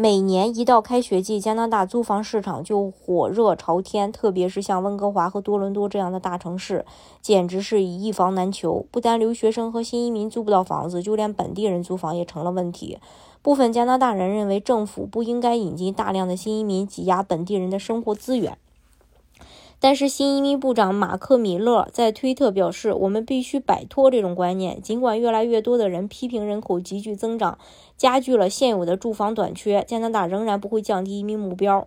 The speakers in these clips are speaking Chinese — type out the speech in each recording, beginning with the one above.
每年一到开学季，加拿大租房市场就火热朝天，特别是像温哥华和多伦多这样的大城市，简直是一房难求。不单留学生和新移民租不到房子，就连本地人租房也成了问题。部分加拿大人认为，政府不应该引进大量的新移民，挤压本地人的生活资源。但是，新移民部长马克米勒在推特表示：“我们必须摆脱这种观念。尽管越来越多的人批评人口急剧增长加剧了现有的住房短缺，加拿大仍然不会降低移民目标。”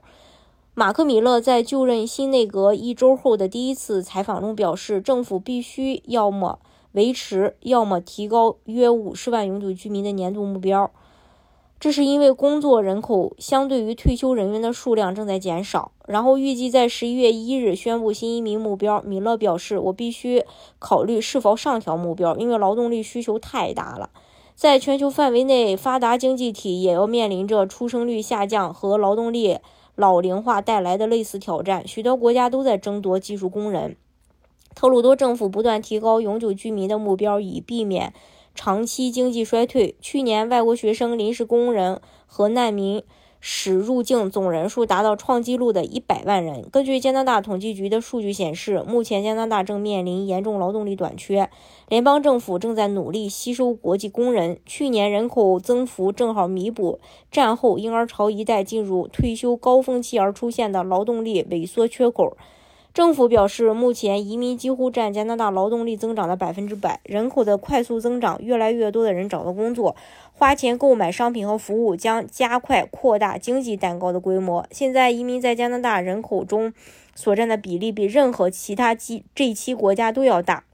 马克米勒在就任新内阁一周后的第一次采访中表示：“政府必须要么维持，要么提高约五十万永久居民的年度目标。”这是因为工作人口相对于退休人员的数量正在减少。然后预计在十一月一日宣布新移民目标。米勒表示：“我必须考虑是否上调目标，因为劳动力需求太大了。在全球范围内，发达经济体也要面临着出生率下降和劳动力老龄化带来的类似挑战。许多国家都在争夺技术工人。特鲁多政府不断提高永久居民的目标，以避免。”长期经济衰退。去年，外国学生、临时工人和难民使入境总人数达到创纪录的一百万人。根据加拿大统计局的数据显示，目前加拿大正面临严重劳动力短缺，联邦政府正在努力吸收国际工人。去年人口增幅正好弥补战后婴儿潮一代进入退休高峰期而出现的劳动力萎缩缺口。政府表示，目前移民几乎占加拿大劳动力增长的百分之百。人口的快速增长，越来越多的人找到工作，花钱购买商品和服务，将加快扩大经济蛋糕的规模。现在，移民在加拿大人口中所占的比例比任何其他 G G7 国家都要大。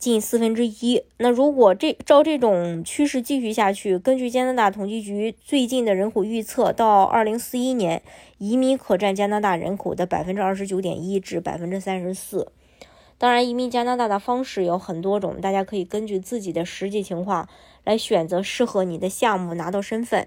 近四分之一。那如果这照这种趋势继续下去，根据加拿大统计局最近的人口预测，到二零四一年，移民可占加拿大人口的百分之二十九点一至百分之三十四。当然，移民加拿大的方式有很多种，大家可以根据自己的实际情况来选择适合你的项目，拿到身份。